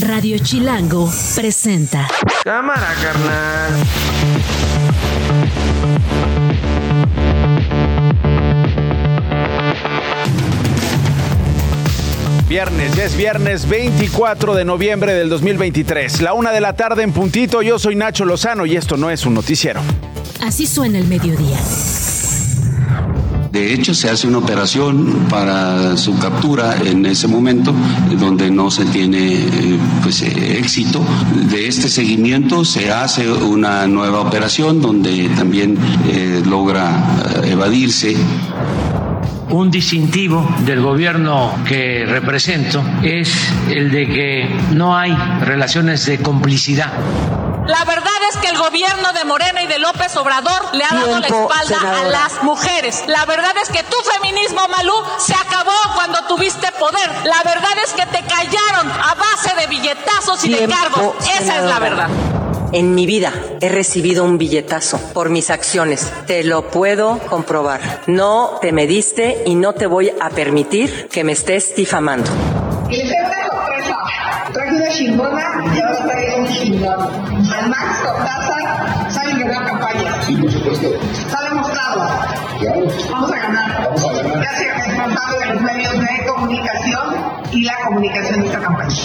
Radio Chilango presenta. Cámara, carnal. Viernes, ya es viernes 24 de noviembre del 2023. La una de la tarde en puntito. Yo soy Nacho Lozano y esto no es un noticiero. Así suena el mediodía. De hecho, se hace una operación para su captura en ese momento, donde no se tiene eh, pues, eh, éxito. De este seguimiento se hace una nueva operación donde también eh, logra evadirse. Un distintivo del gobierno que represento es el de que no hay relaciones de complicidad. La verdad es que el gobierno de Morena y de López Obrador le ha dado la espalda a las mujeres. La verdad es que tu feminismo, Malú, se acabó cuando tuviste poder. La verdad es que te callaron a base de billetazos y de cargos. Esa es la verdad. En mi vida he recibido un billetazo por mis acciones. Te lo puedo comprobar. No te mediste y no te voy a permitir que me estés difamando. Y les tengo una sorpresa. Traje una chingona y ahora traigo un chingón. Al Max Cortázar que la campaña. Sí, por supuesto. Está demostrado. Claro. Vamos a ganar. Vamos a ganar. Gracias responsable de los medios de comunicación y la comunicación de esta campaña.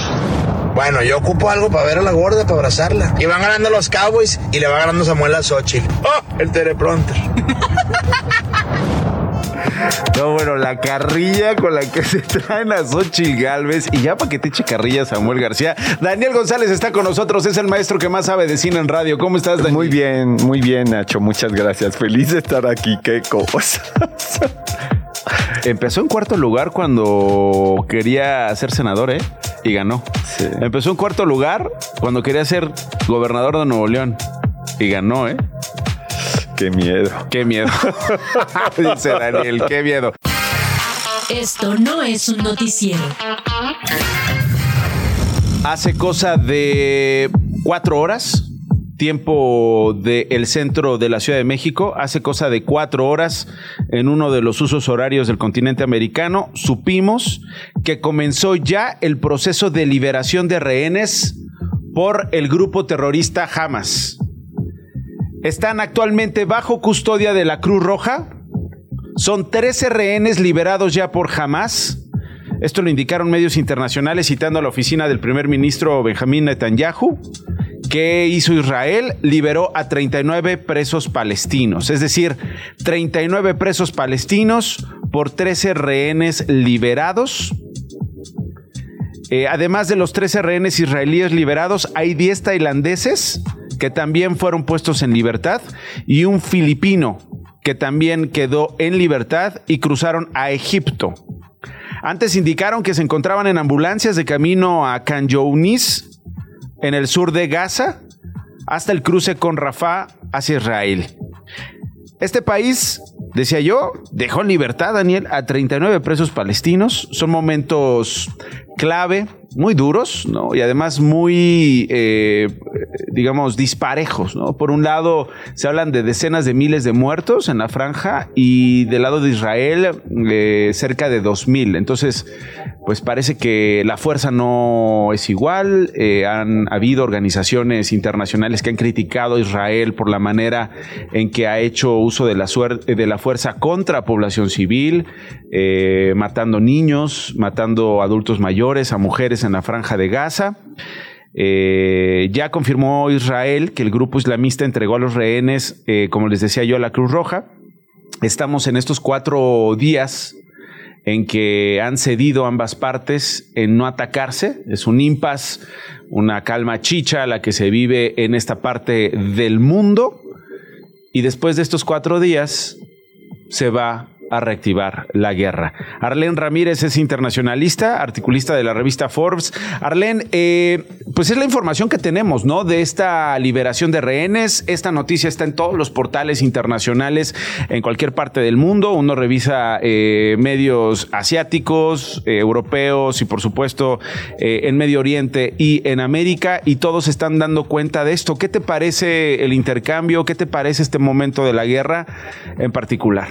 Bueno, yo ocupo algo para ver a la gorda, para abrazarla. Y van ganando los Cowboys y le va ganando Samuel a Xochitl. ¡Oh! El teleprompter. No, bueno, la carrilla con la que se traen a Xochitl Galvez y ya para que te eche carrilla Samuel García. Daniel González está con nosotros, es el maestro que más sabe de cine en radio. ¿Cómo estás, Daniel? Muy bien, muy bien, Nacho. Muchas gracias. Feliz de estar aquí. Qué cosa. Empezó en cuarto lugar cuando quería ser senador, ¿eh? Y ganó. Sí. Empezó en cuarto lugar cuando quería ser gobernador de Nuevo León. Y ganó, ¿eh? Qué miedo. Qué miedo. Dice Daniel, qué miedo. Esto no es un noticiero. Hace cosa de cuatro horas, tiempo del centro de la Ciudad de México, hace cosa de cuatro horas, en uno de los usos horarios del continente americano, supimos que comenzó ya el proceso de liberación de rehenes por el grupo terrorista Hamas. Están actualmente bajo custodia de la Cruz Roja. Son 13 rehenes liberados ya por Hamas. Esto lo indicaron medios internacionales citando a la oficina del primer ministro Benjamín Netanyahu. ¿Qué hizo Israel? Liberó a 39 presos palestinos, es decir, 39 presos palestinos por 13 rehenes liberados. Eh, además de los 13 rehenes israelíes liberados, hay 10 tailandeses que también fueron puestos en libertad y un filipino que también quedó en libertad y cruzaron a Egipto. Antes indicaron que se encontraban en ambulancias de camino a Khan Younis, en el sur de Gaza, hasta el cruce con Rafah hacia Israel. Este país, decía yo, dejó en libertad, Daniel, a 39 presos palestinos. Son momentos clave, muy duros, ¿no? Y además muy, eh, digamos, disparejos, ¿no? Por un lado, se hablan de decenas de miles de muertos en la franja y del lado de Israel, eh, cerca de 2.000. Entonces, pues parece que la fuerza no es igual. Eh, han habido organizaciones internacionales que han criticado a Israel por la manera en que ha hecho uso de la, suerte, de la fuerza contra población civil, eh, matando niños, matando adultos mayores, a mujeres en la franja de Gaza. Eh, ya confirmó Israel que el grupo islamista entregó a los rehenes, eh, como les decía yo, a la Cruz Roja. Estamos en estos cuatro días en que han cedido ambas partes en no atacarse. Es un impas, una calma chicha la que se vive en esta parte del mundo. Y después de estos cuatro días se va a reactivar la guerra. Arlén Ramírez es internacionalista, articulista de la revista Forbes. Arlén, eh, pues es la información que tenemos, ¿no? De esta liberación de rehenes. Esta noticia está en todos los portales internacionales en cualquier parte del mundo. Uno revisa eh, medios asiáticos, eh, europeos y por supuesto en Medio Oriente y en América y todos están dando cuenta de esto. ¿Qué te parece el intercambio? ¿Qué te parece este momento de la guerra en particular?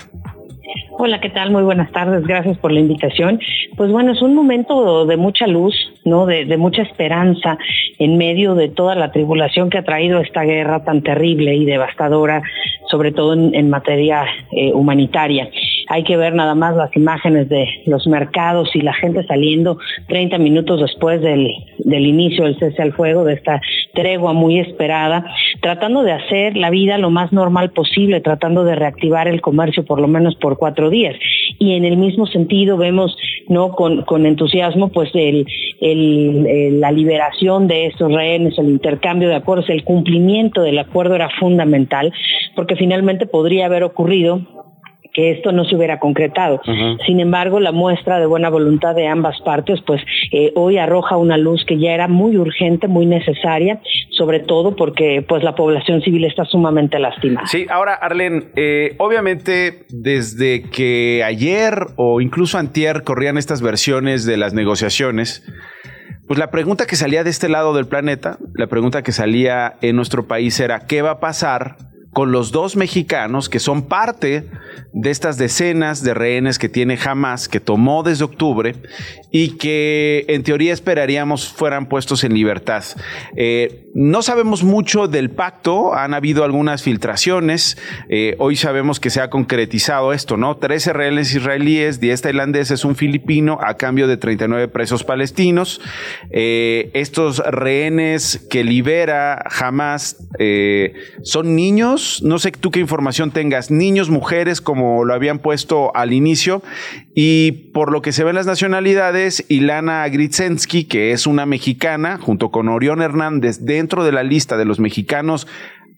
Hola, ¿qué tal? Muy buenas tardes, gracias por la invitación. Pues bueno, es un momento de mucha luz, ¿no? De, mucha esperanza en medio de toda la tribulación que ha traído esta guerra tan terrible y devastadora, sobre todo en, materia eh, humanitaria. Hay que ver nada más las imágenes de los mercados y la gente saliendo 30 minutos después del, del inicio del cese al fuego, de esta tregua muy esperada, tratando de hacer la vida lo más normal posible, tratando de reactivar el comercio por lo menos por cuatro días. Y en el mismo sentido vemos no con, con entusiasmo pues el, el, la liberación de estos rehenes, el intercambio de acuerdos, el cumplimiento del acuerdo era fundamental, porque finalmente podría haber ocurrido que esto no se hubiera concretado. Sin embargo, la muestra de buena voluntad de ambas partes, pues eh, hoy arroja una luz que ya era muy urgente, muy necesaria, sobre todo porque pues la población civil está sumamente lastimada. Sí, ahora Arlen, eh, obviamente desde que ayer o incluso antier corrían estas versiones de las negociaciones, pues la pregunta que salía de este lado del planeta, la pregunta que salía en nuestro país era, ¿qué va a pasar con los dos mexicanos que son parte de estas decenas de rehenes que tiene Hamas, que tomó desde octubre y que en teoría esperaríamos fueran puestos en libertad. Eh, no sabemos mucho del pacto, han habido algunas filtraciones, eh, hoy sabemos que se ha concretizado esto, ¿no? 13 rehenes israelíes, 10 tailandeses, un filipino a cambio de 39 presos palestinos. Eh, estos rehenes que libera Hamas son niños, no sé tú qué información tengas, niños, mujeres, como lo habían puesto al inicio, y por lo que se ven las nacionalidades, Ilana Gritsensky, que es una mexicana, junto con Orión Hernández, dentro de la lista de los mexicanos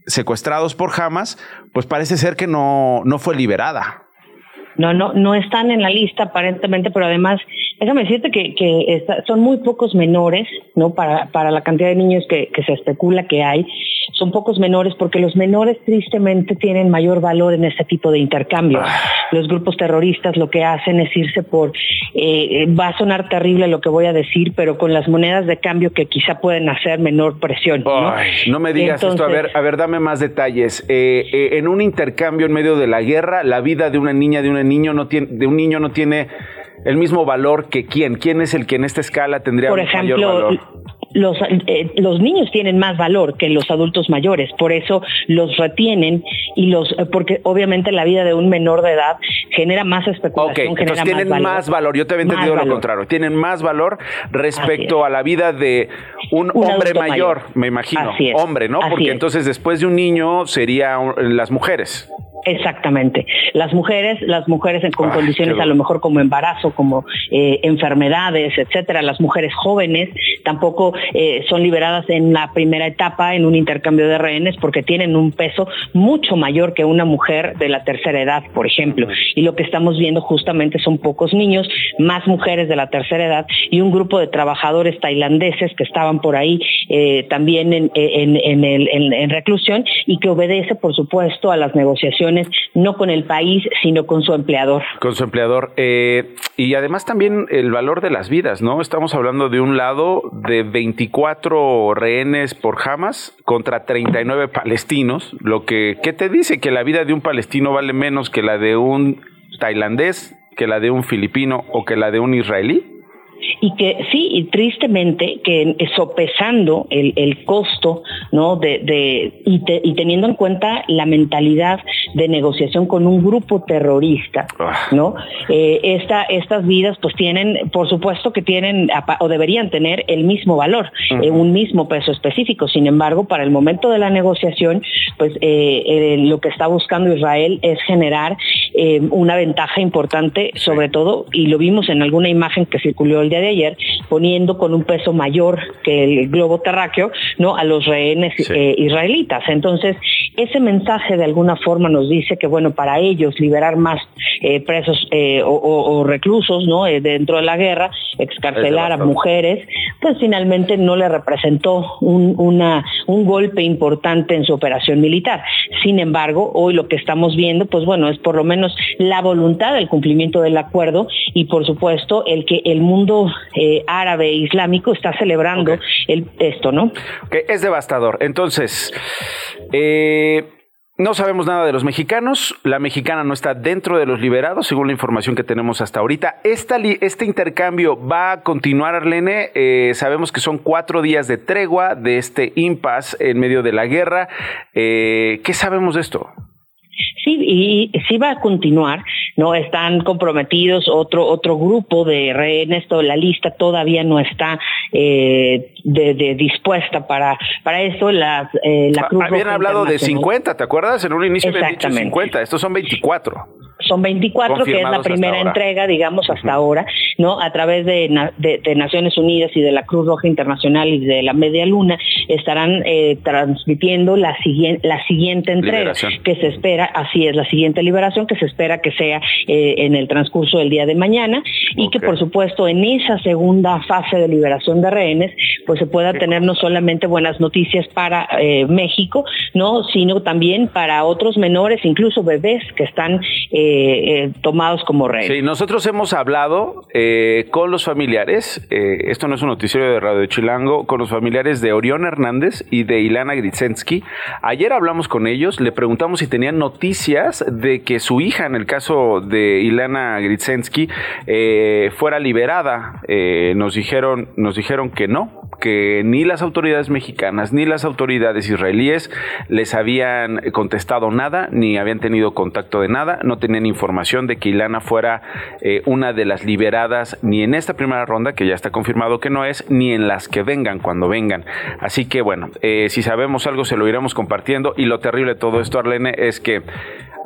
secuestrados por Hamas, pues parece ser que no, no fue liberada. No, no, no están en la lista aparentemente, pero además, déjame decirte que, que son muy pocos menores, ¿no? Para, para la cantidad de niños que, que se especula que hay son pocos menores porque los menores tristemente tienen mayor valor en este tipo de intercambio. Ah. Los grupos terroristas lo que hacen es irse por, eh, va a sonar terrible lo que voy a decir, pero con las monedas de cambio que quizá pueden hacer menor presión. ¿no? no me digas esto, a ver, a ver, dame más detalles. Eh, eh, en un intercambio en medio de la guerra, la vida de una niña, de un niño no tiene, de un niño no tiene el mismo valor que quién. ¿Quién es el que en esta escala tendría Por ejemplo, mayor valor? los, eh, los niños tienen más valor que los adultos mayores, por eso los retienen y los, eh, porque obviamente la vida de un menor de edad genera más especulación, okay, entonces tienen más valor. Yo te había entendido lo contrario, tienen más valor respecto a la vida de un, hombre mayor, me imagino, hombre, ¿no? porque entonces después de un niño serían las mujeres. Exactamente. Las mujeres, las mujeres con condiciones a lo mejor como embarazo, como eh, enfermedades, etcétera, las mujeres jóvenes tampoco eh, son liberadas en la primera etapa en un intercambio de rehenes porque tienen un peso mucho mayor que una mujer de la tercera edad, por ejemplo. Y lo que estamos viendo justamente son pocos niños, más mujeres de la tercera edad y un grupo de trabajadores tailandeses que estaban por ahí eh, también en, en reclusión y que obedece, por supuesto, a las negociaciones no con el país, sino con su empleador. Con su empleador. Eh, y además también el valor de las vidas, ¿no? Estamos hablando de un lado de 24 rehenes por Hamas contra 39 palestinos, lo que, ¿qué te dice? Que la vida de un palestino vale menos que la de un tailandés, que la de un filipino o que la de un israelí y que sí, y tristemente, que sopesando el, el costo, ¿no? De, de y, y, teniendo en cuenta la mentalidad de negociación con un grupo terrorista, ah. ¿no? Eh, esta, estas vidas pues tienen, por supuesto que tienen o deberían tener el mismo valor, eh, un mismo peso específico. Sin embargo, para el momento de la negociación, pues eh, lo que está buscando Israel es generar una ventaja importante, sobre todo, y lo vimos en alguna imagen que circuló el día de ayer, poniendo con un peso mayor que el globo terráqueo, ¿no? A los rehenes eh, israelitas. Entonces, ese mensaje de alguna forma nos dice que, bueno, para ellos liberar más eh, presos eh, o, reclusos, ¿no? dentro de la guerra, excarcelar a mujeres, pues finalmente no le representó un, una, un golpe importante en su operación militar. Sin embargo, hoy lo que estamos viendo, pues bueno, es por lo menos la voluntad del cumplimiento del acuerdo y por supuesto el que el mundo eh, árabe e islámico está celebrando el, esto, ¿no? Que es devastador. Entonces, eh, No sabemos nada de los mexicanos. La mexicana no está dentro de los liberados, según la información que tenemos hasta ahorita. este intercambio va a continuar, Arlene. Eh, sabemos que son cuatro días de tregua de este impasse en medio de la guerra. Eh, ¿Qué sabemos de esto? Sí, y sí va a continuar, ¿no? Están comprometidos otro otro grupo de rehenes, toda la lista todavía no está eh, de, dispuesta para para eso. La, eh, la Cruz Habían hablado de 50, ¿te acuerdas? En un inicio habían dicho 50, estos son 24 son 24, que es la primera entrega, digamos, hasta ahora, ¿no? A través de, de, Naciones Unidas y de la Cruz Roja Internacional y de la Media Luna, estarán eh, transmitiendo la, siguiente la siguiente entrega que se espera, así es, la siguiente liberación que se espera que sea eh, en el transcurso del día de mañana y que, por supuesto, en esa segunda fase de liberación de rehenes, pues se pueda tener no solamente buenas noticias para eh, México, ¿no? Sino también para otros menores, incluso bebés que están eh, tomados como reyes. Sí, nosotros hemos hablado con los familiares, esto no es un noticiero de Radio Chilango, con los familiares de Orión Hernández y de Ilana Gritsensky. Ayer hablamos con ellos, le preguntamos si tenían noticias de que su hija, en el caso de Ilana Gritsensky, fuera liberada. nos, dijeron, nos dijeron que no, que ni las autoridades mexicanas ni las autoridades israelíes les habían contestado nada, ni habían tenido contacto de nada, no tenían información de que Ilana fuera eh, una de las liberadas ni en esta primera ronda, que ya está confirmado que no es, ni en las que vengan cuando vengan. Así que bueno, eh, si sabemos algo se lo iremos compartiendo y lo terrible de todo esto, Arlene, es que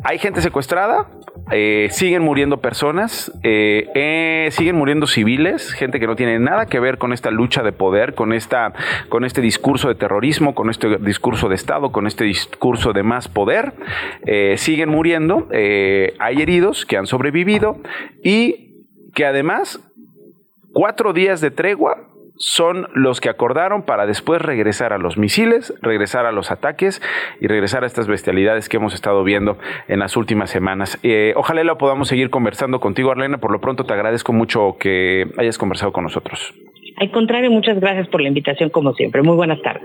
hay gente secuestrada, eh, siguen muriendo personas, siguen muriendo civiles, gente que no tiene nada que ver con esta lucha de poder, con, esta, con este discurso de terrorismo, con este discurso de Estado, con este discurso de más poder. siguen muriendo, hay heridos que han sobrevivido y que además cuatro días de tregua son los que acordaron para después regresar a los misiles, regresar a los ataques y regresar a estas bestialidades que hemos estado viendo en las últimas semanas. Eh, ojalá lo podamos seguir conversando contigo, Arlena. Por lo pronto te agradezco mucho que hayas conversado con nosotros. Al contrario, muchas gracias por la invitación como siempre. Muy buenas tardes.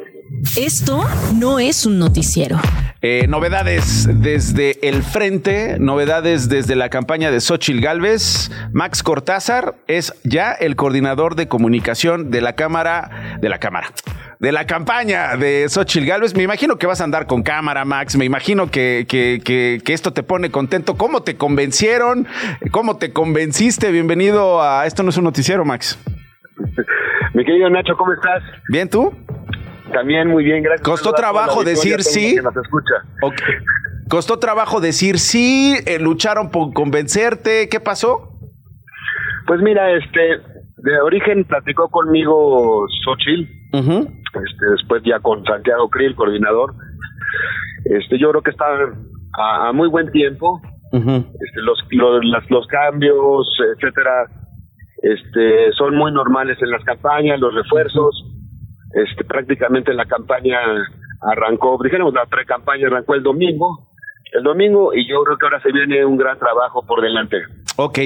Esto no es un noticiero. Eh, novedades desde el frente, novedades desde la campaña de Xochil Gálvez. Max Cortázar es ya el coordinador de comunicación de la Cámara, de la Cámara, de la campaña de Xochil Gálvez. Me imagino que vas a andar con cámara, Max. Me imagino que, que, que, esto te pone contento. ¿Cómo te convencieron? ¿Cómo te convenciste? Bienvenido a Esto no es un noticiero, Max. Mi querido Nacho, ¿cómo estás? Bien, ¿tú? También muy bien, gracias. ¿Costó trabajo decir sí? ¿Costó trabajo decir sí? Eh, ¿Lucharon por convencerte? ¿Qué pasó? Pues mira, este, de origen platicó conmigo Xochil, este, después ya con Santiago Krill, coordinador. Este, yo creo que está a, muy buen tiempo. este, los, los, los cambios, etcétera, este, son muy normales en las campañas, los refuerzos. Este, prácticamente la campaña arrancó, dijéramos, la pre-campaña arrancó el domingo, el domingo y yo creo que ahora se viene un gran trabajo por delante. Ok.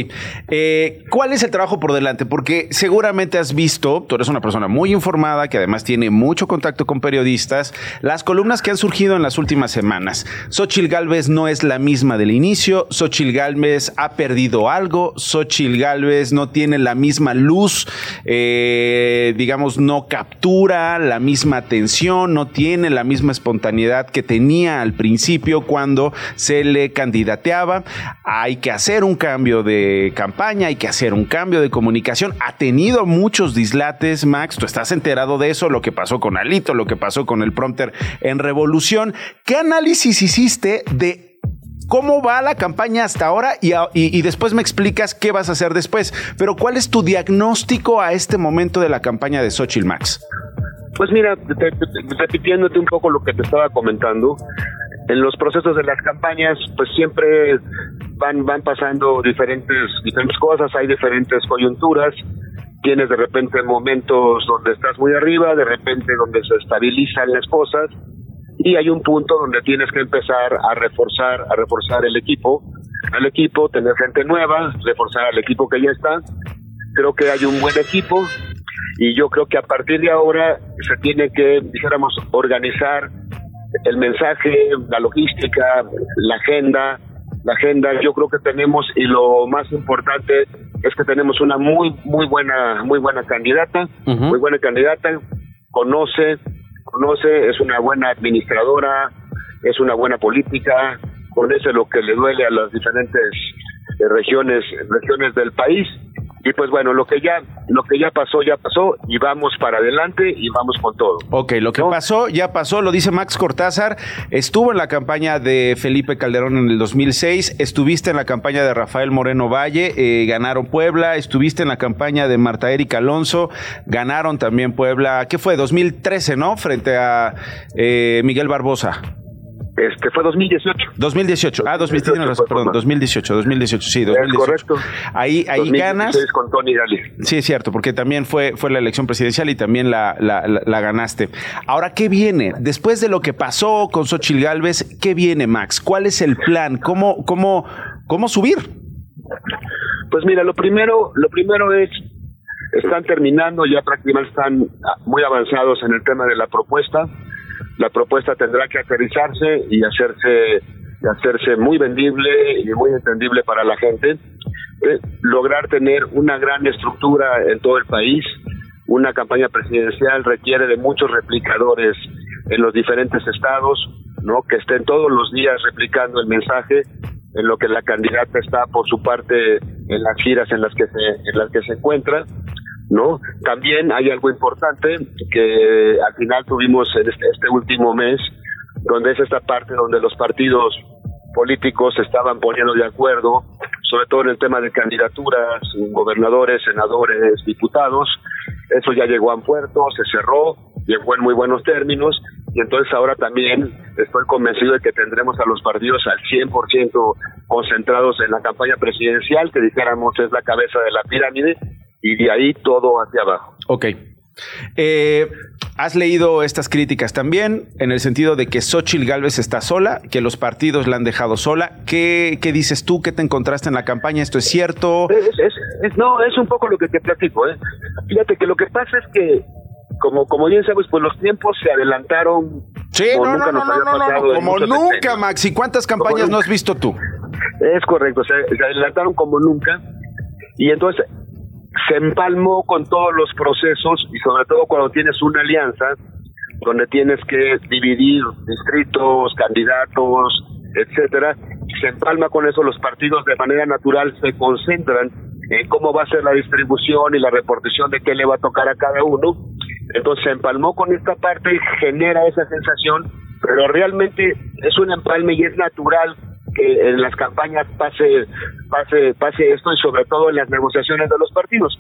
Eh, ¿Cuál es el trabajo por delante? Porque seguramente has visto, tú eres una persona muy informada, que además tiene mucho contacto con periodistas, las columnas que han surgido en las últimas semanas. Xochil Gálvez no es la misma del inicio, Xochil Gálvez ha perdido algo, Xochil Gálvez no tiene la misma luz, eh, digamos, no captura la misma atención, no tiene la misma espontaneidad que tenía al principio cuando se le candidateaba. Hay que hacer un cambio de campaña, hay que hacer un cambio de comunicación. Ha tenido muchos dislates, Max, tú estás enterado de eso, lo que pasó con Alito, lo que pasó con el prompter en Revolución. ¿Qué análisis hiciste de cómo va la campaña hasta ahora y, después me explicas qué vas a hacer después. Pero ¿cuál es tu diagnóstico a este momento de la campaña de Xochitl Max? Pues mira, repitiéndote un poco lo que te estaba comentando, en los procesos de las campañas, pues siempre van, van pasando diferentes, diferentes cosas, hay diferentes coyunturas, tienes de repente momentos donde estás muy arriba, de repente donde se estabilizan las cosas, y hay un punto donde tienes que empezar a reforzar, a reforzar el equipo, al equipo, tener gente nueva, reforzar al equipo que ya está. Creo que hay un buen equipo y yo creo que a partir de ahora se tiene que, dijéramos, organizar el mensaje, la logística, la agenda, la agenda, yo creo que tenemos y lo más importante es que tenemos una muy muy buena muy buena candidata, muy buena candidata, conoce, conoce, es una buena administradora, es una buena política, conoce lo que le duele a las diferentes eh, regiones regiones del país y pues bueno, lo que ya lo que ya pasó ya pasó y vamos para adelante y vamos con todo. Ok, lo que pasó ya pasó, lo dice Max Cortázar, estuvo en la campaña de Felipe Calderón en el 2006, estuviste en la campaña de Rafael Moreno Valle, eh, ganaron Puebla, estuviste en la campaña de Marta Erika Alonso, ganaron también Puebla, ¿qué fue? 2013, ¿no? Frente a eh, Miguel Barbosa. Este fue 2018. 2018. Ah, 2018, perdón, 2018, 2018, sí, 2018. Es correcto. Ahí, ahí ganas. con Tony Gali. Sí, es cierto, porque también fue, fue la elección presidencial y también la, la, ganaste. Ahora, ¿qué viene? Después de lo que pasó con Xochitl Galvez, ¿qué viene, Max? ¿Cuál es el plan? ¿Cómo, cómo, cómo subir? Pues mira, lo primero, lo primero es están terminando, ya prácticamente están muy avanzados en el tema de la propuesta la propuesta tendrá que aterrizarse y hacerse hacerse muy vendible y muy entendible para la gente, eh, lograr tener una gran estructura en todo el país. Una campaña presidencial requiere de muchos replicadores en los diferentes estados, ¿no? Que estén todos los días replicando el mensaje en lo que la candidata está por su parte en las giras en las que se en las que se encuentra ¿no? También hay algo importante que al final tuvimos en este, este, último mes, donde es esta parte donde los partidos políticos estaban poniendo de acuerdo, sobre todo en el tema de candidaturas, gobernadores, senadores, diputados. Eso ya llegó a puerto, se cerró, llegó en muy buenos términos, y entonces ahora también estoy convencido de que tendremos a los partidos al 100% concentrados en la campaña presidencial, que dijéramos es la cabeza de la pirámide, y de ahí todo hacia abajo. Ok. Eh, ¿Has leído estas críticas también en el sentido de que Xochitl Galvez está sola, que los partidos la han dejado sola? ¿Qué, qué dices tú? ¿Qué te encontraste en la campaña? ¿Esto es cierto? no, es un poco lo que te platico. ¿eh? Fíjate que lo que pasa es que, como, como bien sabes, pues los tiempos se adelantaron. Sí, no, no, no, no, como nunca, Max. ¿Y cuántas campañas no has visto tú? Es correcto, se adelantaron como nunca. Y entonces se empalmó con todos los procesos y sobre todo cuando tienes una alianza donde tienes que dividir distritos, candidatos, etcétera, se empalma con eso los partidos de manera natural se concentran en cómo va a ser la distribución y la repartición de qué le va a tocar a cada uno. Entonces se empalmó con esta parte y genera esa sensación, pero realmente es un empalme y es natural que en las campañas pase, pase, pase esto y sobre todo en las negociaciones de los partidos.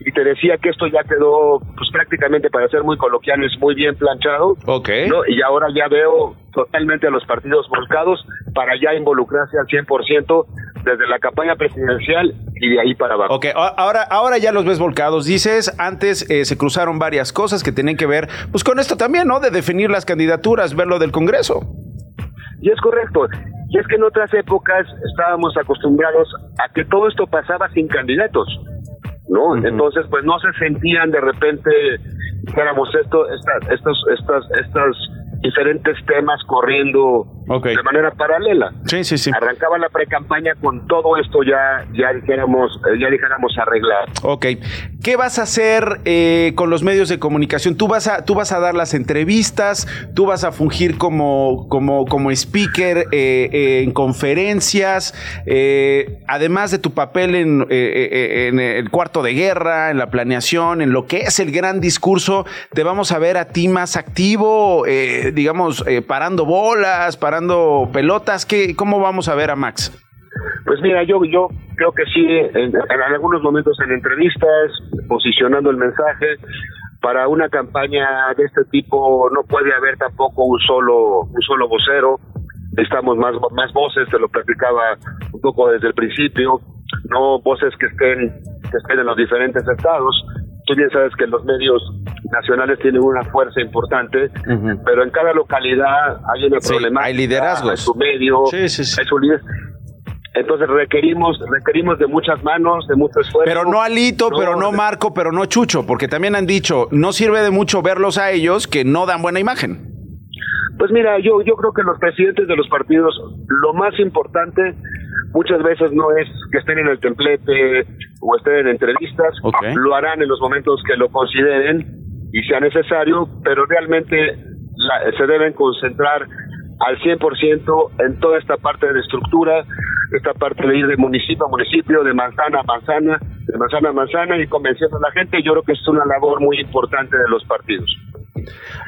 Y te decía que esto ya quedó, pues prácticamente para ser muy coloquiales, muy bien planchado. Ok. Y ahora ya veo totalmente a los partidos volcados para ya involucrarse al 100% desde la campaña presidencial y de ahí para abajo. Ok, ahora, ahora ya los ves volcados. Dices, antes eh, se cruzaron varias cosas que tenían que ver, pues con esto también, ¿no? De definir las candidaturas, ver lo del Congreso. Y es correcto. Y es que en otras épocas estábamos acostumbrados a que todo esto pasaba sin candidatos, ¿no? Entonces, pues no se sentían de repente, dijéramos, esto, estas, estos, estas, estas diferentes temas corriendo de manera paralela. Sí, sí, sí. Arrancaba la pre-campaña con todo esto ya, ya dijéramos, eh, ya dijéramos arreglar. Ok. ¿Qué vas a hacer eh, con los medios de comunicación? ¿Tú vas a, tú vas a dar las entrevistas, tú vas a fungir como, como, como speaker eh, en conferencias, además de tu papel en, en el cuarto de guerra, en la planeación, en lo que es el gran discurso, te vamos a ver a ti más activo, digamos, parando bolas, parando pelotas? ¿Qué, ¿Cómo vamos a ver a Max? Pues mira, yo, yo creo que sí, en, algunos momentos en entrevistas, posicionando el mensaje, para una campaña de este tipo no puede haber tampoco un solo, un solo vocero, necesitamos más, más voces, te lo platicaba un poco desde el principio, no voces que estén, que estén en los diferentes estados, tú bien sabes que los medios nacionales tienen una fuerza importante, pero en cada localidad hay una sí, Hay liderazgos. Hay su medio, sí, sí, hay su líder. Entonces requerimos requerimos de muchas manos, de mucho esfuerzo. Pero no Alito, pero no Marco, pero no Chucho, porque también han dicho, no sirve de mucho verlos a ellos que no dan buena imagen. Pues mira, yo, yo creo que los presidentes de los partidos, lo más importante muchas veces no es que estén en el templete o estén en entrevistas, lo harán en los momentos que lo consideren y sea necesario, pero realmente se deben concentrar al 100% en toda esta parte de estructura, esta parte de ir de municipio a municipio, de manzana a manzana, de manzana a manzana y convenciendo a la gente, yo creo que es una labor muy importante de los partidos.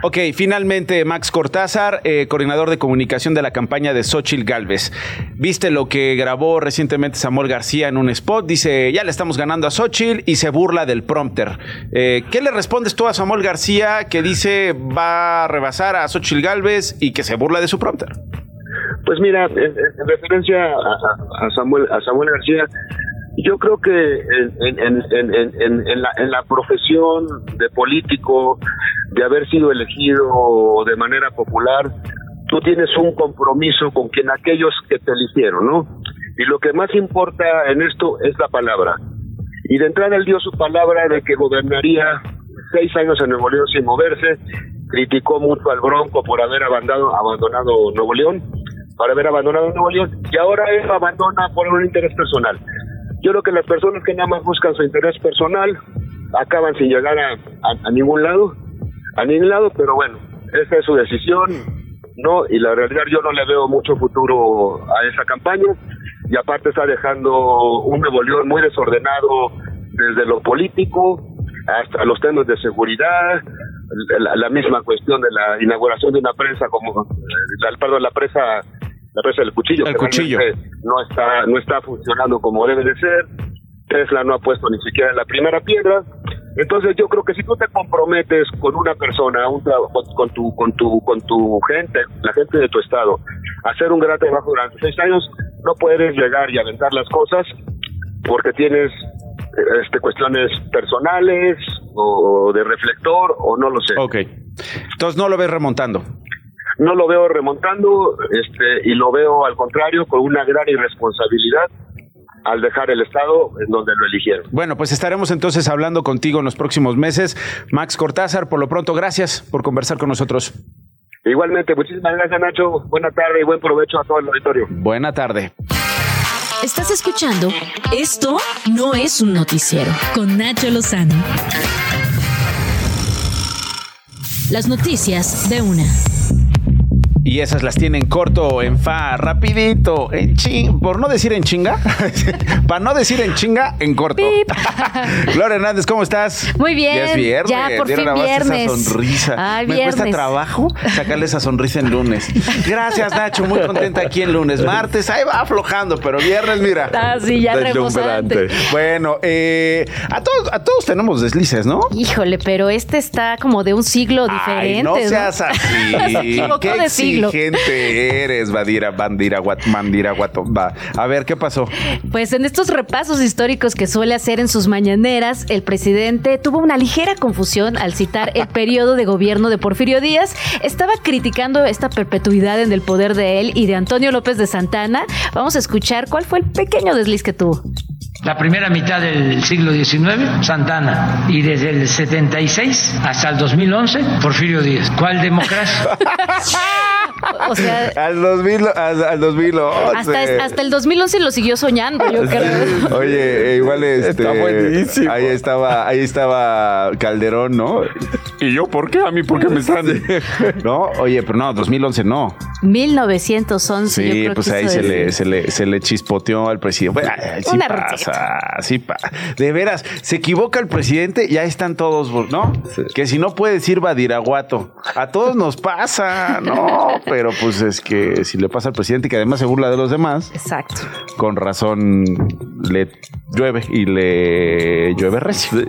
Ok, finalmente, Max Cortázar, eh, coordinador de comunicación de la campaña de Xochil Galvez. ¿Viste lo que grabó recientemente Samuel García en un spot? Dice, ya le estamos ganando a Xochil y se burla del prompter. Eh, ¿Qué le respondes tú a Samuel García que dice va a rebasar a Xochil Galvez y que se burla de su prompter? Pues mira, en, referencia a, Samuel, a Samuel García, yo creo que en, en, la, en la profesión de político, de haber sido elegido de manera popular, tú tienes un compromiso con quien aquellos que te eligieron, ¿no? Y lo que más importa en esto es la palabra. Y de entrada él dio su palabra de que gobernaría seis años en Nuevo León sin moverse, criticó mucho al Bronco por haber abandonado, abandonado Nuevo León, por haber abandonado Nuevo León, y ahora él abandona por un interés personal. Yo creo que las personas que nada más buscan su interés personal acaban sin llegar a, a, ningún lado, a ningún lado, pero bueno, esa es su decisión, ¿no? Y la realidad yo no le veo mucho futuro a esa campaña y aparte está dejando un Nuevo León muy desordenado desde lo político hasta los temas de seguridad, la, misma cuestión de la inauguración de una prensa como, eh, perdón, la presa la presa del cuchillo, el cuchillo. no está no está funcionando como debe de ser. Tesla no ha puesto ni siquiera la primera piedra. Entonces yo creo que si tú te comprometes con una persona, un con, tu con tu con tu gente, la gente de tu estado, a hacer un gran trabajo durante seis años, no puedes llegar y aventar las cosas porque tienes este cuestiones personales o de reflector o no lo sé. Ok. Entonces no lo ves remontando no lo veo remontando este, y lo veo al contrario con una gran irresponsabilidad al dejar el estado en donde lo eligieron. Bueno, pues estaremos entonces hablando contigo en los próximos meses. Max Cortázar, por lo pronto, gracias por conversar con nosotros. Igualmente, muchísimas gracias Nacho. Buena tarde y buen provecho a todo el auditorio. Buena tarde. Estás escuchando Esto no es un noticiero con Nacho Lozano. Las noticias de una. Y esas las tienen corto, en fa, rapidito, en ching, por no decir en chinga, para no decir en chinga, en corto. Gloria Hernández, ¿cómo estás? Muy bien. Ya es viernes. Ya, por fin viernes. Esa sonrisa. Ay, Me cuesta trabajo sacarle esa sonrisa en lunes. Gracias, Nacho, muy contenta aquí en lunes. Martes, ahí va aflojando, pero viernes, mira. Ah, sí, ya rebosante. Bueno, eh, a, todos, a todos tenemos deslices, ¿no? Híjole, pero este está como de un siglo diferente. Ay, no seas así. ¿Qué gente eres, Badira, Bandira, Mandira. A ver, ¿qué pasó? Pues en estos repasos históricos que suele hacer en sus mañaneras, el presidente tuvo una ligera confusión al citar el periodo de gobierno de Porfirio Díaz. Estaba criticando esta perpetuidad en el poder de él y de Antonio López de Santana. Vamos a escuchar cuál fue el pequeño desliz que tuvo. La primera mitad del siglo XIX, Santana. Y desde el 76 hasta el 2011, Porfirio Díaz. ¿Cuál democracia? O sea, al 2000, al, 2011. Hasta, hasta, el 2011 lo siguió soñando, yo creo. Oye, e igual este, Está buenísimo. Ahí estaba, ahí estaba Calderón, ¿no? ¿Y yo por qué? A mí, ¿por qué me están? no, oye, pero no, 2011 no. 1911. Sí, yo creo pues ahí se le, se le, se, le, chispoteó al presidente. Bueno, sí Una pasa, sí pasa. De veras, se equivoca el presidente, ya están todos, ¿no? Que si no puede decir Badiraguato. A todos nos pasa, ¿no? pero pues es que si le pasa al presidente que además se burla de los demás. Exacto. Con razón le llueve y le llueve recio.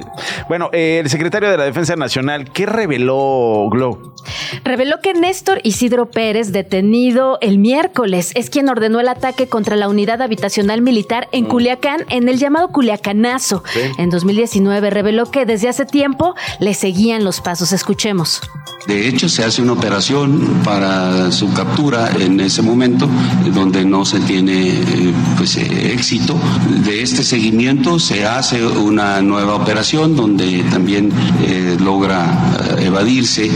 Bueno, el secretario de la Defensa Nacional, ¿qué reveló Glow? Reveló que Néstor Isidro Pérez, detenido el miércoles, es quien ordenó el ataque contra la unidad habitacional militar en mm. Culiacán, en el llamado Culiacanazo. En 2019 reveló que desde hace tiempo le seguían los pasos. Escuchemos. De hecho, se hace una operación para su captura en ese momento, donde no se tiene eh, pues, eh, éxito. De este seguimiento se hace una nueva operación donde también eh, logra evadirse.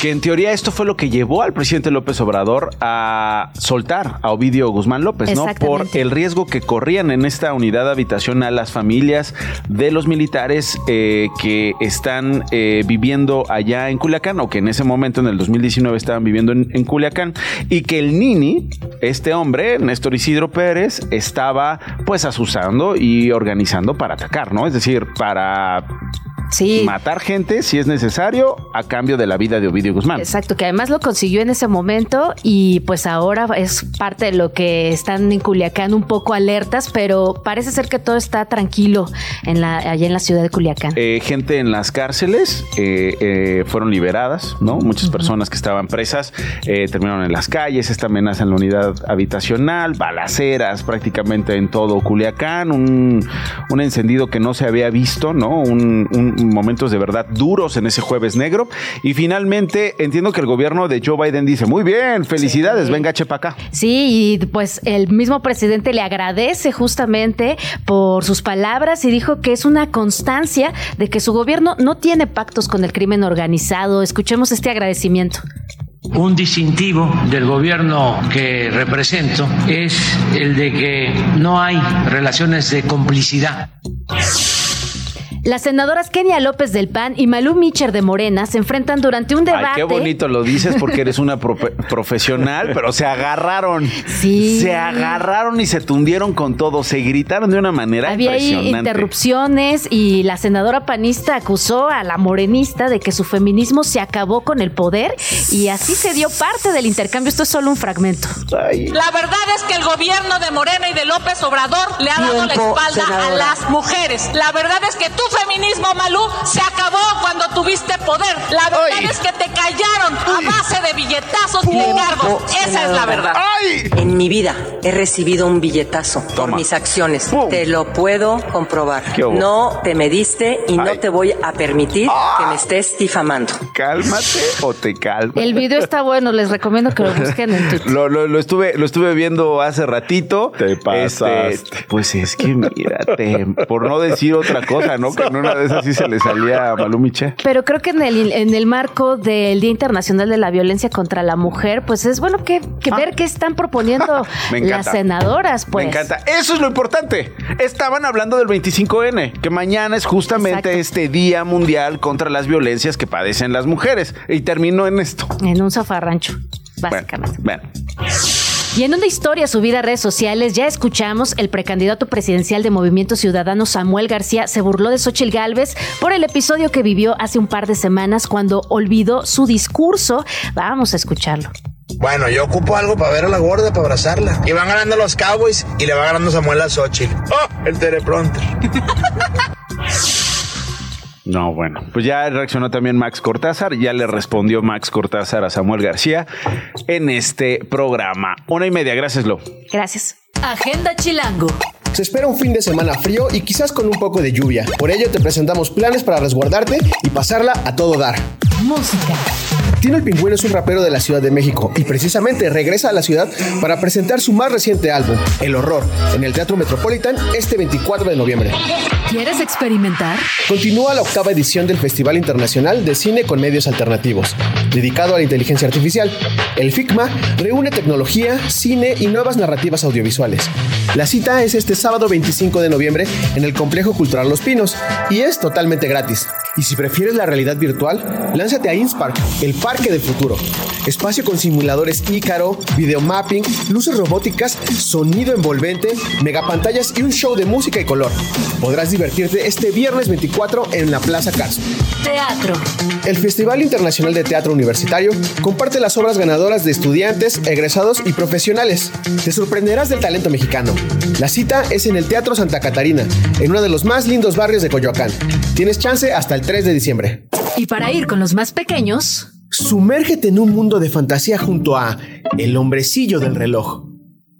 Que en teoría esto fue lo que llevó al presidente López Obrador a soltar a Ovidio Guzmán López, ¿no? Por el riesgo que corrían en esta unidad habitacional las familias de los militares eh, que están eh, viviendo allá en Culiacán o que en ese momento, en el 2019, estaban viviendo en, en Culiacán y que el Nini, este hombre, Néstor Isidro Pérez, estaba pues asusando y organizando para atacar, ¿no? Es decir, para Sí. matar gente si es necesario a cambio de la vida de Ovidio Guzmán. Exacto, que además lo consiguió en ese momento y pues ahora es parte de lo que están en Culiacán un poco alertas, pero parece ser que todo está tranquilo en la, allá en la ciudad de Culiacán. Eh, gente en las cárceles eh, eh, fueron liberadas, ¿no? Muchas personas que estaban presas eh, terminaron en las calles, esta amenaza en la unidad habitacional, balaceras prácticamente en todo Culiacán, un, un encendido que no se había visto, ¿no? Un, un- momentos de verdad duros en ese jueves negro. Y finalmente entiendo que el gobierno de Joe Biden dice, muy bien, felicidades, venga, chepa acá. Sí, y pues el mismo presidente le agradece justamente por sus palabras y dijo que es una constancia de que su gobierno no tiene pactos con el crimen organizado. Escuchemos este agradecimiento. Un distintivo del gobierno que represento es el de que no hay relaciones de complicidad. Las senadoras Kenia López del PAN y Malú Micher de Morena se enfrentan durante un debate. Ay, qué bonito lo dices porque eres una profe- profesional, pero se agarraron. Sí. Se agarraron y se tundieron con todo. Se gritaron de una manera Había impresionante. interrupciones y la senadora panista acusó a la morenista de que su feminismo se acabó con el poder y así se dio parte del intercambio. Esto es solo un fragmento. La verdad es que el gobierno de Morena y de López Obrador le ha dado la espalda senadora. a las mujeres. La verdad es que tu feminismo, Malú, se acabó cuando tuviste poder. La verdad es que te callaron a base de billetazos y cargos. Esa es la verdad. En mi vida he recibido un billetazo por mis acciones. Te lo puedo comprobar. No te mediste y no te voy a permitir que me estés difamando. Cálmate o te calmas. El video está bueno, les recomiendo que lo busquen en Twitter. Lo, lo- lo estuve, lo estuve viendo hace ratito. Te pasaste. Este, pues es que mírate, por no decir otra cosa, ¿no? Que en una de esas sí se le salía a Malú Miche. Pero creo que en el, en el marco del Día Internacional de la Violencia contra la Mujer, pues es bueno que, que ver qué están proponiendo Ah. Las senadoras, pues. Me encanta. Eso es lo importante. Estaban hablando del 25N, que mañana es justamente Exacto. este Día Mundial contra las violencias que padecen las mujeres. Y terminó en esto. En un zafarrancho, Bueno, básicamente. bueno. Y en una historia subida a redes sociales, ya escuchamos, el precandidato presidencial de Movimiento Ciudadano Samuel García se burló de Xochitl Gálvez por el episodio que vivió hace un par de semanas cuando olvidó su discurso. Vamos a escucharlo. Bueno, yo ocupo algo para ver a la gorda, para abrazarla. Y van ganando los Cowboys y le va ganando Samuel a Xochitl. ¡Oh! El teleprompter. No, bueno, pues ya reaccionó también Max Cortázar, ya le respondió Max Cortázar a Samuel García en este programa. Una y media, gracias, Lo. Gracias. Agenda Chilango. Se espera un fin de semana frío y quizás con un poco de lluvia. Por ello te presentamos planes para resguardarte y pasarla a todo dar. Música. Tino el Pingüino es un rapero de la Ciudad de México y precisamente regresa a la ciudad para presentar su más reciente álbum, El Horror, en el Teatro Metropolitan este 24 de noviembre. ¿Quieres experimentar? Continúa la octava edición del Festival Internacional de Cine con Medios Alternativos, dedicado a la inteligencia artificial. El FICMA reúne tecnología, cine y nuevas narrativas audiovisuales. La cita es este sábado 25 de noviembre en el Complejo Cultural Los Pinos y es totalmente gratis. Y si prefieres la realidad virtual, lánzate a Inspark, el parque del futuro. Espacio con simuladores Ícaro, videomapping, luces robóticas, sonido envolvente, megapantallas y un show de música y color. Podrás divertirte este viernes 24 en la Plaza Carso. Teatro. El Festival Internacional de Teatro Universitario comparte las obras ganadoras de estudiantes, egresados y profesionales. Te sorprenderás del talento mexicano. La cita es en el Teatro Santa Catarina, en uno de los más lindos barrios de Coyoacán. Tienes chance hasta el 3 de diciembre. Y para ir con los más pequeños, Sumérgete en un mundo de fantasía junto a El hombrecillo del reloj.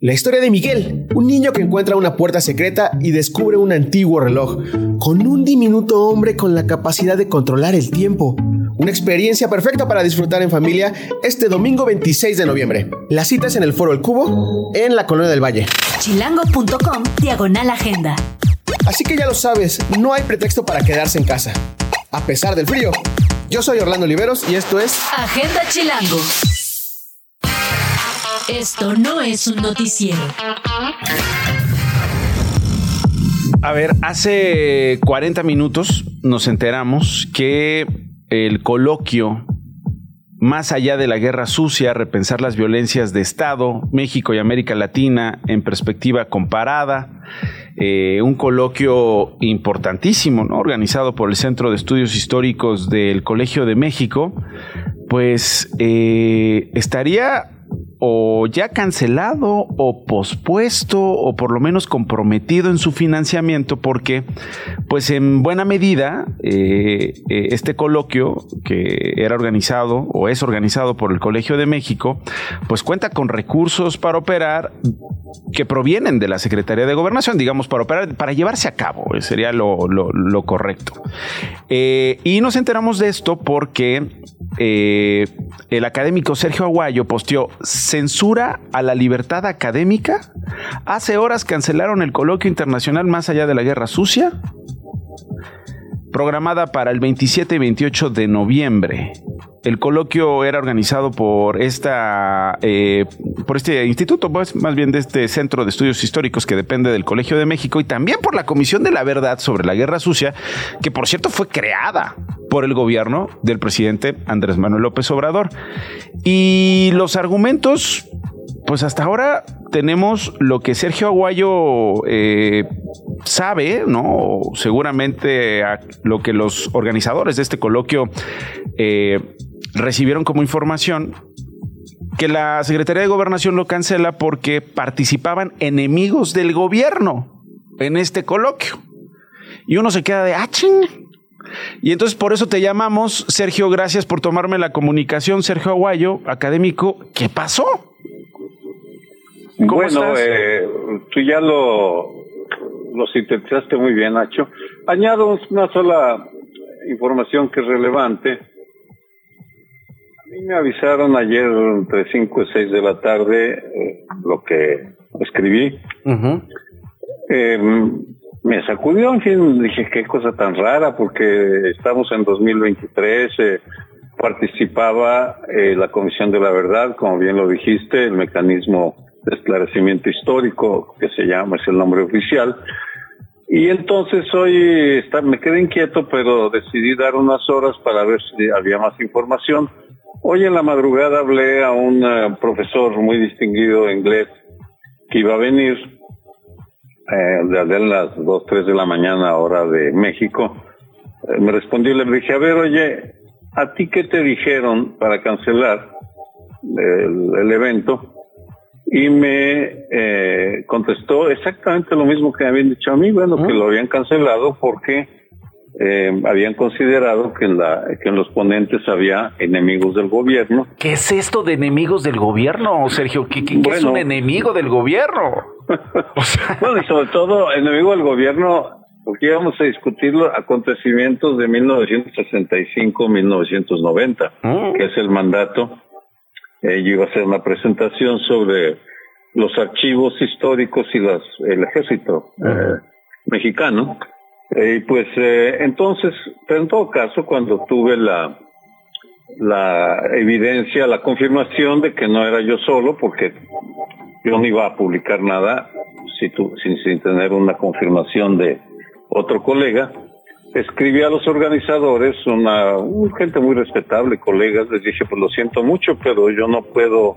La historia de Miguel, un niño que encuentra una puerta secreta y descubre un antiguo reloj, con un diminuto hombre con la capacidad de controlar el tiempo. Una experiencia perfecta para disfrutar en familia este domingo 26 de noviembre. La cita es en el Foro El Cubo, en la Colonia del Valle. chilango.com, diagonal agenda. Así que ya lo sabes, no hay pretexto para quedarse en casa. A pesar del frío, Yo soy Orlando Oliveros y esto es Agenda Chilango. Esto no es un noticiero. A ver, hace 40 minutos nos enteramos que el coloquio más allá de la guerra sucia, repensar las violencias de Estado, México y América Latina en perspectiva comparada, eh, un coloquio importantísimo, ¿no? organizado por el Centro de Estudios Históricos del Colegio de México, pues eh, estaría o ya cancelado o pospuesto o por lo menos comprometido en su financiamiento porque pues en buena medida eh, eh, este coloquio que era organizado o es organizado por el Colegio de México pues cuenta con recursos para operar que provienen de la Secretaría de Gobernación digamos para operar para llevarse a cabo eh, sería lo, correcto. Y nos enteramos de esto porque el académico Sergio Aguayo posteó censura a la libertad académica. Hace horas cancelaron el coloquio internacional Más allá de la guerra sucia, programada para el 27 y 28 de noviembre. El coloquio era organizado por esta, eh, por este instituto, pues, más bien de este Centro de Estudios Históricos que depende del Colegio de México y también por la Comisión de la Verdad sobre la Guerra Sucia, que por cierto fue creada por el gobierno del presidente Andrés Manuel López Obrador. Y los argumentos, pues hasta ahora tenemos lo que Sergio Aguayo eh, sabe, ¿no? Seguramente lo que los organizadores de este coloquio eh, recibieron como información que la Secretaría de Gobernación lo cancela porque participaban enemigos del gobierno en este coloquio. Y uno se queda de, ah, Y entonces por eso te llamamos, Sergio, gracias por tomarme la comunicación, Sergio Aguayo, académico. ¿Qué pasó? bueno, eh, tú ya lo, lo sintetizaste muy bien, Nacho. Añado una sola información que es relevante mí me avisaron ayer entre 5 y 6 de la tarde eh, lo que escribí. Em, me sacudió, en fin, dije qué cosa tan rara, porque estamos en 2023, eh, participaba eh, la Comisión de la Verdad, como bien lo dijiste, el mecanismo de esclarecimiento histórico, que se llama, es el nombre oficial. Y entonces hoy está, me quedé inquieto, pero decidí dar unas horas para ver si había más información. Hoy en la madrugada hablé a un eh, profesor muy distinguido de inglés que iba a venir eh, desde las 2, 3 de la mañana hora de México. Eh, me respondió y le dije, a ver, oye, ¿a ti qué te dijeron para cancelar el, evento? Y me eh, contestó exactamente lo mismo que me habían dicho a mí, bueno, que lo habían cancelado porque eh, habían considerado que en, la, que en los ponentes había enemigos del gobierno. ¿Qué es esto de enemigos del gobierno, Sergio? ¿Qué, es un enemigo del gobierno? bueno, y sobre todo enemigo del gobierno, porque íbamos a discutir los acontecimientos de 1965-1990, mm. que es el mandato. Eh, yo iba a hacer una presentación sobre los archivos históricos y las, el ejército eh, mexicano y pues eh, entonces, pero en todo caso, cuando tuve la, la evidencia, la confirmación de que no era yo solo, porque yo no iba a publicar nada si sin, sin tener una confirmación de otro colega, escribí a los organizadores, una, gente muy respetable, colegas, les dije, pues lo siento mucho, pero yo no puedo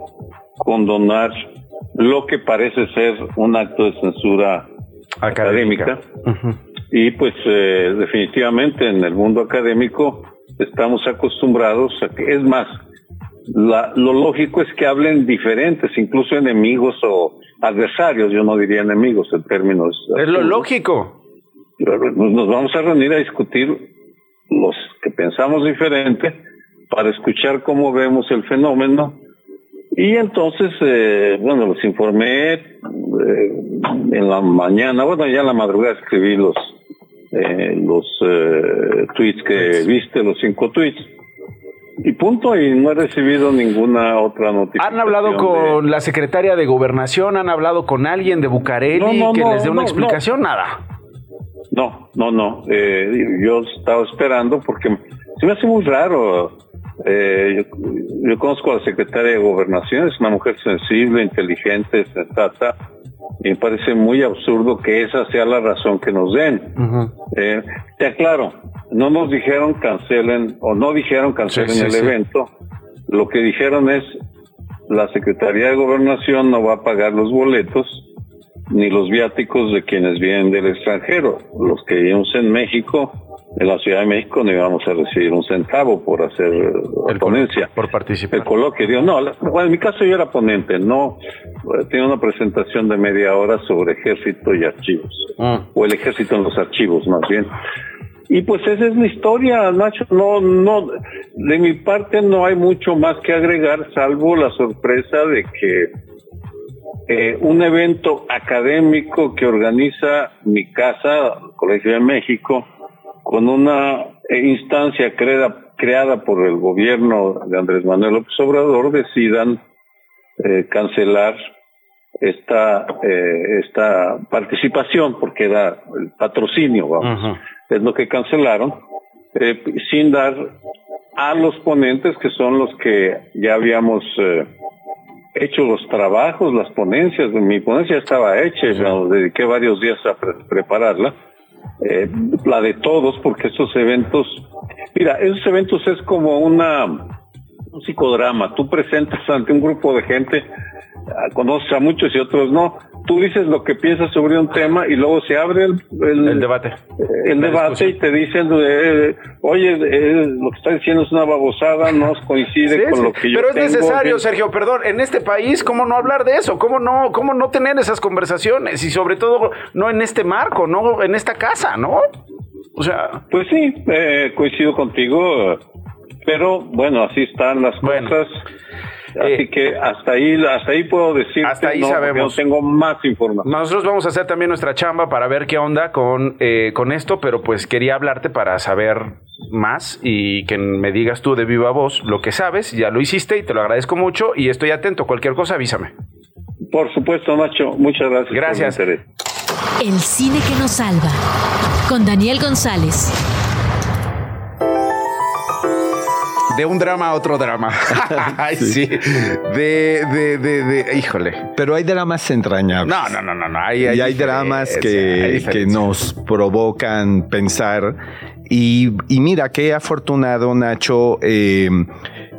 condonar lo que parece ser un acto de censura académica. Y pues eh, definitivamente en el mundo académico estamos acostumbrados a que, es más, lo lógico es que hablen diferentes, incluso enemigos o adversarios, yo no diría enemigos en términos... Es lo lógico. Nos vamos a reunir a discutir los que pensamos diferente para escuchar cómo vemos el fenómeno y entonces, eh, bueno, los informé eh, en la mañana, bueno, ya en la madrugada escribí los eh, los eh, tweets que viste, los cinco tweets. Y punto, y no he recibido ninguna otra notificación. ¿Han hablado con la secretaria de Gobernación? ¿Han hablado con alguien de Bucareli que les dé una explicación? Nada. No, no, no. Eh, yo estaba esperando porque Se me hace muy raro. Eh, yo, conozco a la secretaria de Gobernación, es una mujer sensible, inteligente, sensata, me parece muy absurdo que esa sea la razón que nos den. eh, te aclaro, no nos dijeron cancelen, o no dijeron cancelen el evento, lo que dijeron es la Secretaría de Gobernación no va a pagar los boletos ni los viáticos de quienes vienen del extranjero. Los que vivimos en México en la Ciudad de México no íbamos a recibir un centavo por hacer la ponencia. Por participar. El coloquio. Digo, no, bueno, en mi caso yo era ponente, no. Eh, Tiene una presentación de media hora sobre ejército y archivos. Ah. O el ejército en los archivos, más bien. Y pues esa es la historia, Nacho. No, no, de mi parte no hay mucho más que agregar, salvo la sorpresa de que eh, un evento académico que organiza mi casa, Colegio de México, con una instancia creada, creada por el gobierno de Andrés Manuel López Obrador, decidan eh, cancelar esta, eh, esta participación, porque era el patrocinio, vamos, es lo que cancelaron, eh, sin dar a los ponentes, que son los que ya habíamos eh, hecho los trabajos, las ponencias, mi ponencia estaba hecha, nos dediqué varios días a pre- prepararla, eh, la de todos, porque estos eventos, mira, esos eventos es como una un psicodrama, tú presentas ante un grupo de gente, ah, conoces a muchos y otros no, tú dices lo que piensas sobre un tema y luego se abre el, el, debate. el La debate y te dicen, eh, oye, eh, lo que está diciendo es una babosada, no coincide Sí, con sí. lo que yo Pero es tengo". necesario, Bien. Sergio, perdón, en este país, ¿cómo no hablar de eso? ¿Cómo no, cómo no tener esas conversaciones? Y sobre todo, no en este marco, no en esta casa, ¿no? O sea, Pues sí, eh, coincido contigo, pero bueno, así están las cosas. Así que hasta ahí, hasta ahí puedo decir Eh, Hasta ahí no, sabemos. no tengo más información. nosotros vamos a hacer también nuestra chamba para ver qué onda con, eh, con esto, pero pues quería hablarte para saber más y que me digas tú de viva voz lo que sabes. Ya lo hiciste y te lo agradezco mucho y estoy atento. Cualquier cosa, avísame. Por supuesto, Nacho, muchas gracias. Gracias. por el interés. El cine que nos salva. Con Daniel González. De un drama a otro drama. Ay, sí. De, de, de, de, híjole. Pero hay dramas entrañables. No, no, no, no. no. Hay, hay y hay dramas hay que, nos provocan pensar. Y, y mira, qué afortunado, Nacho. eh,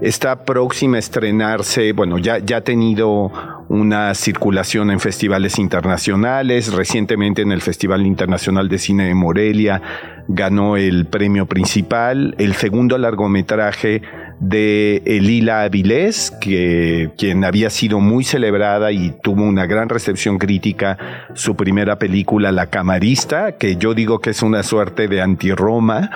está próxima a estrenarse. Bueno, ya, ya ha tenido una circulación en festivales internacionales. Recientemente en el Festival Internacional de Cine de Morelia ganó el premio principal. El segundo largometraje de Elila Avilés, que quien había sido muy celebrada y tuvo una gran recepción crítica, su primera película, La Camarista, que yo digo que es una suerte de anti-Roma.